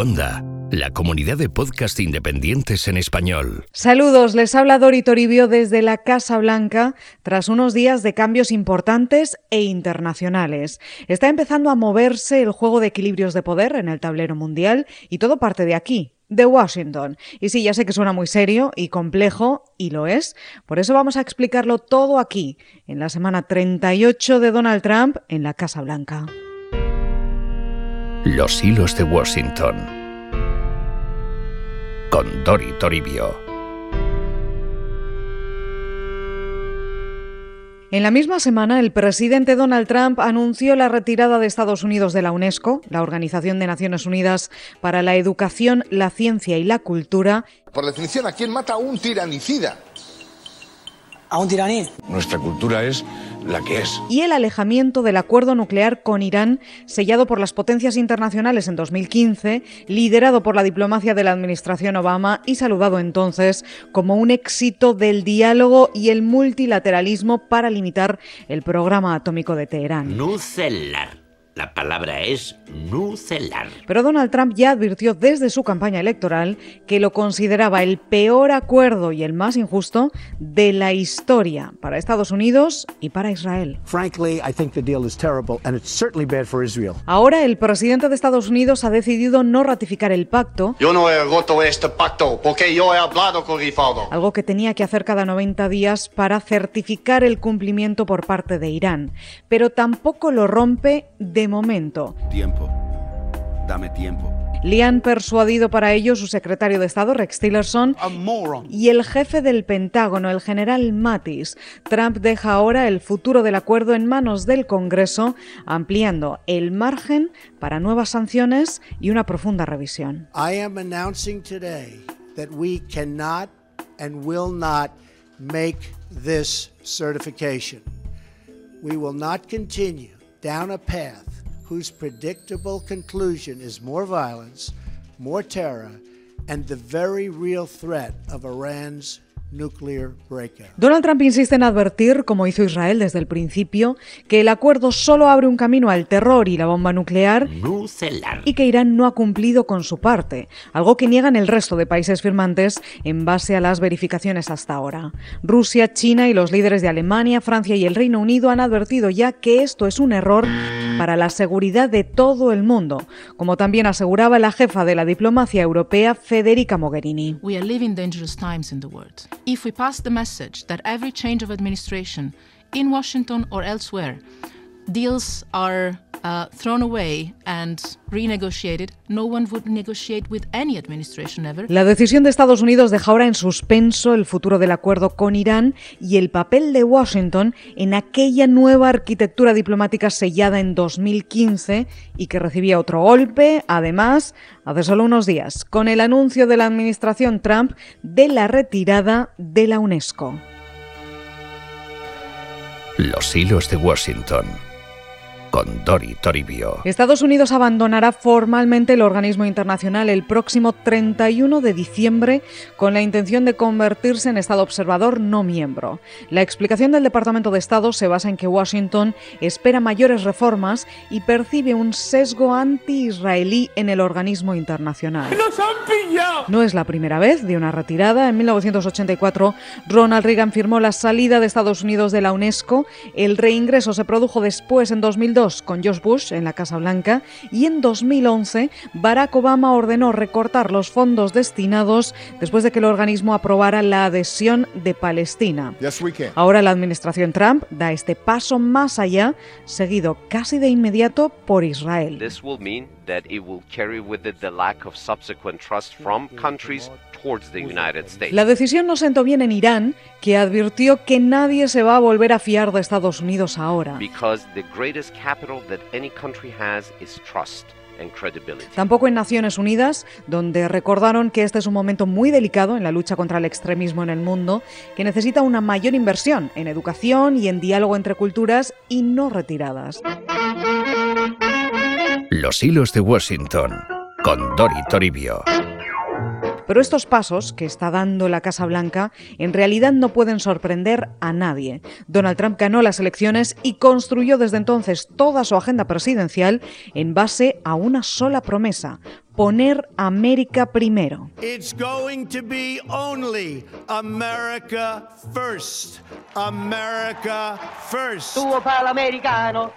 Onda, la comunidad de podcast independientes en español. Saludos, les habla Dori Toribio desde la Casa Blanca tras unos días de cambios importantes e internacionales. Está empezando a moverse el juego de equilibrios de poder en el tablero mundial y todo parte de aquí, de Washington. Y sí, ya sé que suena muy serio y complejo, y lo es. Por eso vamos a explicarlo todo aquí, en la semana 38 de Donald Trump en la Casa Blanca. Los hilos de Washington. Con Dori Toribio. En la misma semana, el presidente Donald Trump anunció la retirada de Estados Unidos de la UNESCO, la Organización de Naciones Unidas para la Educación, la Ciencia y la Cultura. Por definición, ¿a quién mata un tiranicida? a un tiraní. Nuestra cultura es la que es. Y el alejamiento del acuerdo nuclear con Irán, sellado por las potencias internacionales en 2015, liderado por la diplomacia de la administración Obama y saludado entonces como un éxito del diálogo y el multilateralismo para limitar el programa atómico de Teherán. Nucelar la palabra es nucelar. Pero Donald Trump ya advirtió desde su campaña electoral que lo consideraba el peor acuerdo y el más injusto de la historia para Estados Unidos y para Israel. Ahora el presidente de Estados Unidos ha decidido no ratificar el pacto. Yo no he roto este pacto porque yo he hablado con Rifaldo. Algo que tenía que hacer cada 90 días para certificar el cumplimiento por parte de Irán, pero tampoco lo rompe de momento. Tiempo. Dame tiempo. Le han persuadido para ello su secretario de Estado, Rex Tillerson, y el jefe del Pentágono, el general Mattis. Trump deja ahora el futuro del acuerdo en manos del Congreso, ampliando el margen para nuevas sanciones y una profunda revisión. I am announcing today that we cannot and will not make this certification. We will not continue down a path whose predictable conclusion is more violence, more terror, and the very real threat of Iran's Donald Trump insiste en advertir, como hizo Israel desde el principio, que el acuerdo solo abre un camino al terror y la bomba nuclear y que Irán no ha cumplido con su parte, algo que niegan el resto de países firmantes en base a las verificaciones hasta ahora. Rusia, China y los líderes de Alemania, Francia y el Reino Unido han advertido ya que esto es un error para la seguridad de todo el mundo, como también aseguraba la jefa de la diplomacia europea, Federica Mogherini. We are If we pass the message that every change of administration in Washington or elsewhere deals are uh, thrown away and renegotiated, no one would negotiate with any administration ever. La decisión de Estados Unidos deja ahora en suspenso el futuro del acuerdo con Irán y el papel de Washington en aquella nueva arquitectura diplomática sellada en 2015 y que recibía otro golpe, además, hace solo unos días, con el anuncio de la administración Trump de la retirada de la UNESCO. Los hilos de Washington con Dori Toribio. Estados Unidos abandonará formalmente el organismo internacional el próximo 31 de diciembre con la intención de convertirse en Estado observador no miembro. La explicación del Departamento de Estado se basa en que Washington espera mayores reformas y percibe un sesgo anti-israelí en el organismo internacional. No es la primera vez de una retirada. En 1984, Ronald Reagan firmó la salida de Estados Unidos de la UNESCO. El reingreso se produjo después, en 2002, con George Bush en la Casa Blanca y en 2011 Barack Obama ordenó recortar los fondos destinados después de que el organismo aprobara la adhesión de Palestina. Ahora la administración Trump da este paso más allá, seguido casi de inmediato por Israel. La decisión no sentó bien en Irán, que advirtió que nadie se va a volver a fiar de Estados Unidos ahora. Tampoco en Naciones Unidas, donde recordaron que este es un momento muy delicado en la lucha contra el extremismo en el mundo, que necesita una mayor inversión en educación y en diálogo entre culturas y no retiradas. Los hilos de Washington, con Dori Toribio. Pero estos pasos que está dando la Casa Blanca en realidad no pueden sorprender a nadie. Donald Trump ganó las elecciones y construyó desde entonces toda su agenda presidencial en base a una sola promesa, poner América primero. It's going to be only America first. America first.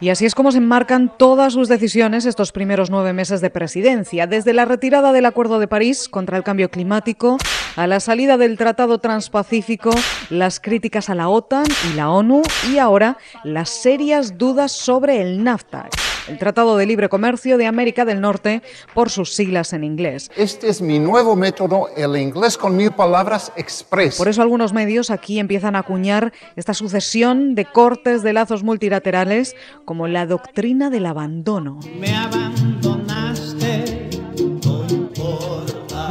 Y así es como se enmarcan todas sus decisiones estos primeros nueve meses de presidencia, desde la retirada del Acuerdo de París contra el cambio climático, a la salida del Tratado Transpacífico, las críticas a la OTAN y la ONU y ahora las serias dudas sobre el NAFTA, el Tratado de Libre Comercio de América del Norte por sus siglas en inglés. Este es mi nuevo método, el inglés con mil palabras express. Por eso algunos medios aquí empiezan a acuñar esta sucesión de cortes de lazos multilaterales como la doctrina del abandono. Me abandonaste.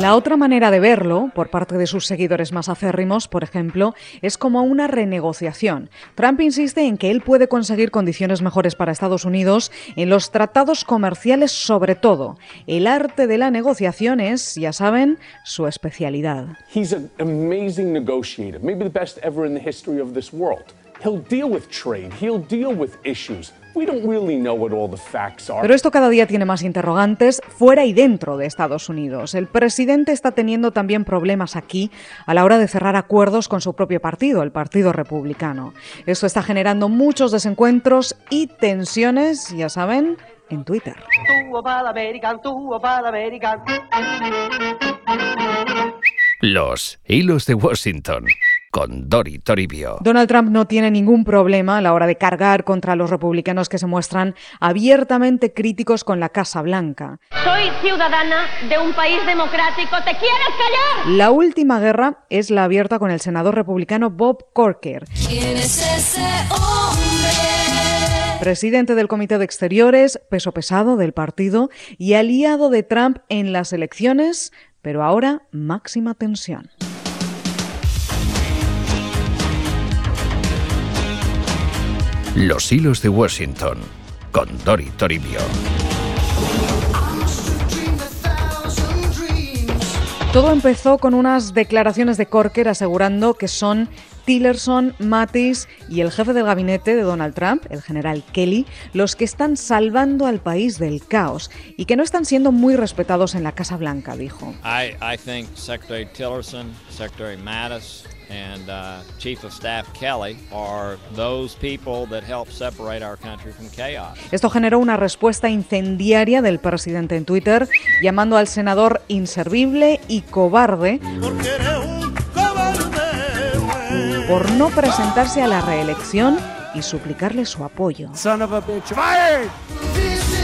La otra manera de verlo, por parte de sus seguidores más acérrimos, por ejemplo, es como una renegociación. Trump insiste en que él puede conseguir condiciones mejores para Estados Unidos en los tratados comerciales sobre todo. El arte de la negociación es, ya saben, su especialidad. He's an amazing negotiator, maybe the best ever in the history of this world. He'll deal with trade, he'll deal with issues. We don't really know what all the facts are. Pero esto cada día tiene más interrogantes fuera y dentro de Estados Unidos. El presidente está teniendo también problemas aquí a la hora de cerrar acuerdos con su propio partido, el Partido Republicano. Esto está generando muchos desencuentros y tensiones, ya saben, en Twitter. Los hilos de Washington con Dori Toribio. Donald Trump no tiene ningún problema a la hora de cargar contra los republicanos que se muestran abiertamente críticos con la Casa Blanca. Soy ciudadana de un país democrático. ¿Te quieres callar? La última guerra es la abierta con el senador republicano Bob Corker. ¿Quién es ese hombre? Presidente del Comité de Exteriores, peso pesado del partido y aliado de Trump en las elecciones, pero ahora máxima tensión. Los hilos de Washington con Dori Toribio. Todo empezó con unas declaraciones de Corker asegurando que son Tillerson, Mattis y el jefe del gabinete de Donald Trump, el general Kelly, los que están salvando al país del caos y que no están siendo muy respetados en la Casa Blanca, dijo. I, I think Secretary Tillerson, Secretary Mattis, and uh, Chief of Staff Kelly are those people that help separate our country from chaos. Esto generó una respuesta incendiaria del presidente en Twitter, llamando al senador inservible y cobarde por no presentarse a la reelección y suplicarle su apoyo. Son of a bitch. Fired!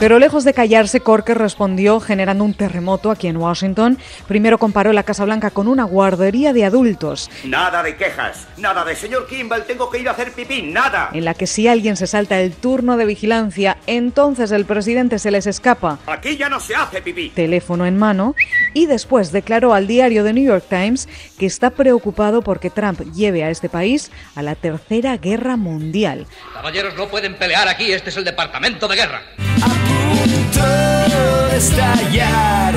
Pero lejos de callarse, Corker respondió generando un terremoto aquí en Washington. Primero comparó la Casa Blanca con una guardería de adultos, Nada de quejas, nada de señor Kimball, tengo que ir a hacer pipí, nada. en la que si alguien se salta el turno de vigilancia, entonces el presidente se les escapa, Aquí ya no se hace pipí. teléfono en mano, y después declaró al diario The New York Times que está preocupado porque Trump lleve a este país a la Tercera Guerra Mundial. Caballeros, no pueden pelear aquí, este es el departamento de guerra. De estallar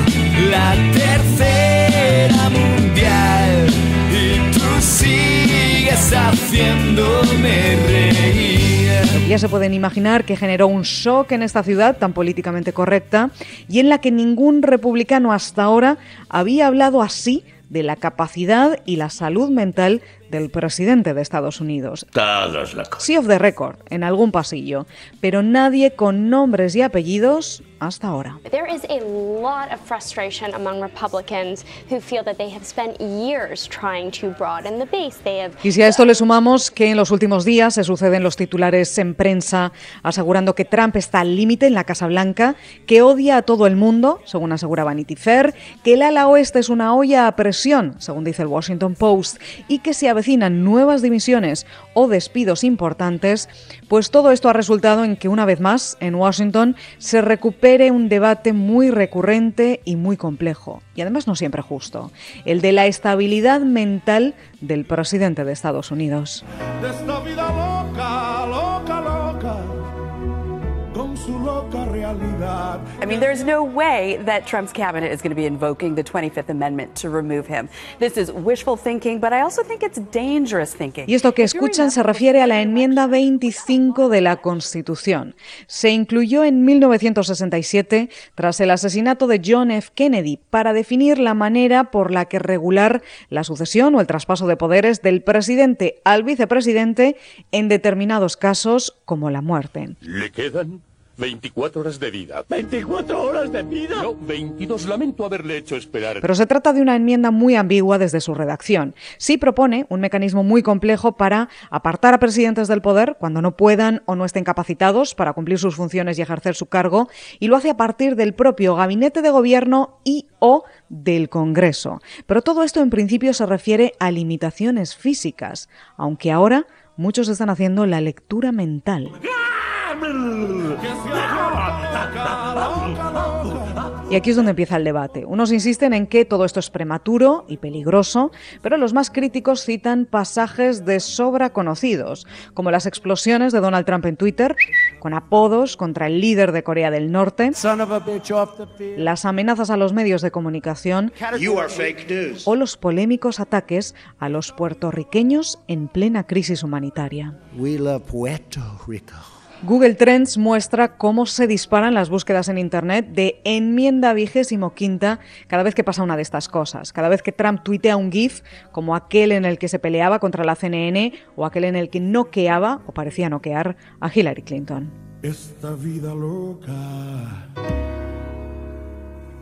la tercera mundial y tú sigues haciéndome reír. Ya se pueden imaginar que generó un shock en esta ciudad tan políticamente correcta y en la que ningún republicano hasta ahora había hablado así de la capacidad y la salud mental del presidente de Estados Unidos. Todos locos. Sí of the record, en algún pasillo, pero nadie con nombres y apellidos hasta ahora. There is a lot of frustration among Republicans who feel that they have spent years trying to broaden the base. They have Y si a esto le sumamos que en los últimos días se suceden los titulares en prensa asegurando que Trump está al límite en la Casa Blanca, que odia a todo el mundo, según asegura Vanity Fair, que el ala oeste es una olla a presión, según dice el Washington Post, y que se avecinan nuevas dimisiones o despidos importantes, pues todo esto ha resultado en que una vez más en Washington se un debate muy recurrente y muy complejo, y además no siempre justo, el de la estabilidad mental del presidente de Estados Unidos. Su loca realidad. I mean, there's no way that Trump's cabinet is going to be invoking the 25th Amendment to remove him. This is wishful thinking, but I also think it's dangerous thinking. Y esto que escuchan se refiere a la enmienda 25 de la Constitución. Se incluyó en 1967 tras el asesinato de John F. Kennedy para definir la manera por la que regular la sucesión o el traspaso de poderes del presidente al vicepresidente en determinados casos como la muerte. Le quedan 24 horas de vida. ¿24 horas de vida? No, 22. Lamento haberle hecho esperar. Pero se trata de una enmienda muy ambigua desde su redacción. Sí propone un mecanismo muy complejo para apartar a presidentes del poder cuando no puedan o no estén capacitados para cumplir sus funciones y ejercer su cargo, y lo hace a partir del propio gabinete de gobierno y o del Congreso. Pero todo esto en principio se refiere a limitaciones físicas, aunque ahora muchos están haciendo la lectura mental. Y aquí es donde empieza el debate. Unos insisten en que todo esto es prematuro y peligroso, pero los más críticos citan pasajes de sobra conocidos, como las explosiones de Donald Trump en Twitter, con apodos contra el líder de Corea del Norte, las amenazas a los medios de comunicación o los polémicos ataques a los puertorriqueños en plena crisis humanitaria. We love Puerto Rico. Google Trends muestra cómo se disparan las búsquedas en Internet de enmienda vigésimo quinta cada vez que pasa una de estas cosas. Cada vez que Trump tuitea un GIF, como aquel en el que se peleaba contra la CNN o aquel en el que noqueaba o parecía noquear a Hillary Clinton. Esta vida loca.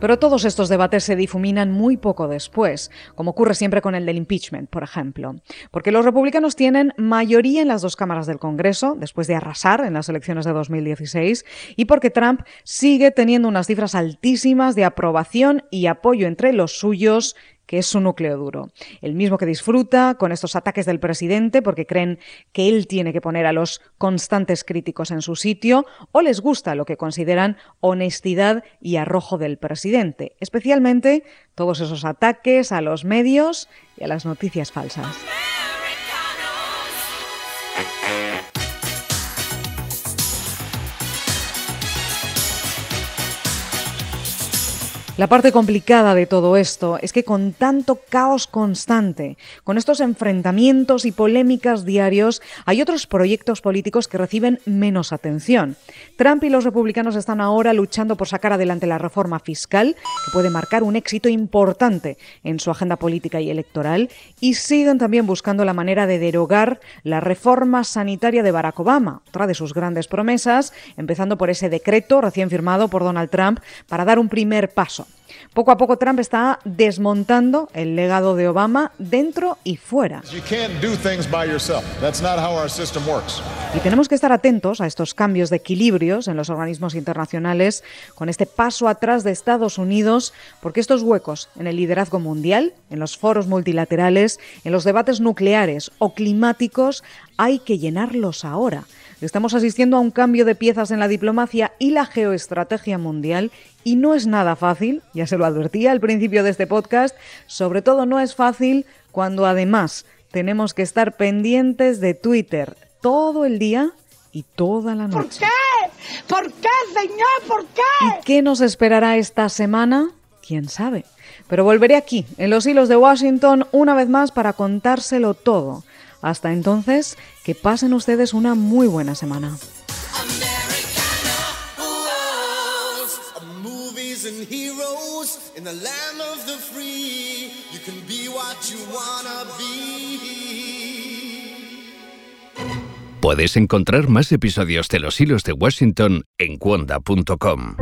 Pero todos estos debates se difuminan muy poco después, como ocurre siempre con el del impeachment, por ejemplo. Porque los republicanos tienen mayoría en las dos cámaras del Congreso, después de arrasar en las elecciones de 2016, y porque Trump sigue teniendo unas cifras altísimas de aprobación y apoyo entre los suyos que es su núcleo duro. El mismo que disfruta con estos ataques del presidente porque creen que él tiene que poner a los constantes críticos en su sitio o les gusta lo que consideran honestidad y arrojo del presidente, especialmente todos esos ataques a los medios y a las noticias falsas. La parte complicada de todo esto es que con tanto caos constante, con estos enfrentamientos y polémicas diarios, hay otros proyectos políticos que reciben menos atención. Trump y los republicanos están ahora luchando por sacar adelante la reforma fiscal, que puede marcar un éxito importante en su agenda política y electoral, y siguen también buscando la manera de derogar la reforma sanitaria de Barack Obama, otra de sus grandes promesas, empezando por ese decreto recién firmado por Donald Trump para dar un primer paso. Poco a poco Trump está desmontando el legado de Obama dentro y fuera. Y tenemos que estar atentos a estos cambios de equilibrios en los organismos internacionales con este paso atrás de Estados Unidos, porque estos huecos en el liderazgo mundial, en los foros multilaterales, en los debates nucleares o climáticos, hay que llenarlos ahora. Estamos asistiendo a un cambio de piezas en la diplomacia y la geoestrategia mundial y no es nada fácil, ya se lo advertía al principio de este podcast, sobre todo no es fácil cuando además tenemos que estar pendientes de Twitter todo el día y toda la noche. ¿Por qué? ¿Por qué, señor? ¿Por qué? ¿Y qué nos esperará esta semana? ¿Quién sabe? Pero volveré aquí, en los hilos de Washington, una vez más para contárselo todo. Hasta entonces, que pasen ustedes una muy buena semana. and heroes in the land of the free. You can be what you wanna be. Puedes encontrar más episodios de Los Hilos de Washington en cuonda.com.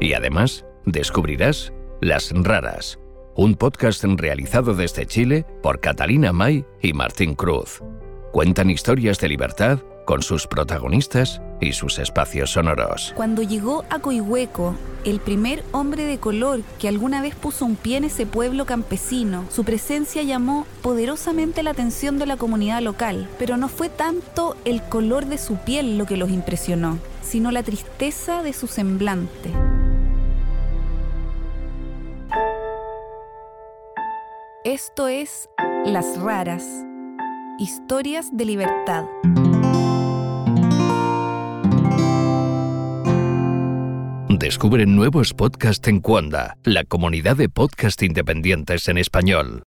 Y además, descubrirás Las Raras, un podcast realizado desde Chile por Catalina May y Martín Cruz. Cuentan historias de libertad con sus protagonistas y sus espacios sonoros. Cuando llegó a Coihueco, el primer hombre de color que alguna vez puso un pie en ese pueblo campesino, su presencia llamó poderosamente la atención de la comunidad local, pero no fue tanto el color de su piel lo que los impresionó, sino la tristeza de su semblante. Esto es Las Raras, Historias de Libertad. Descubre nuevos podcasts en Cuanda, la comunidad de podcast independientes en español.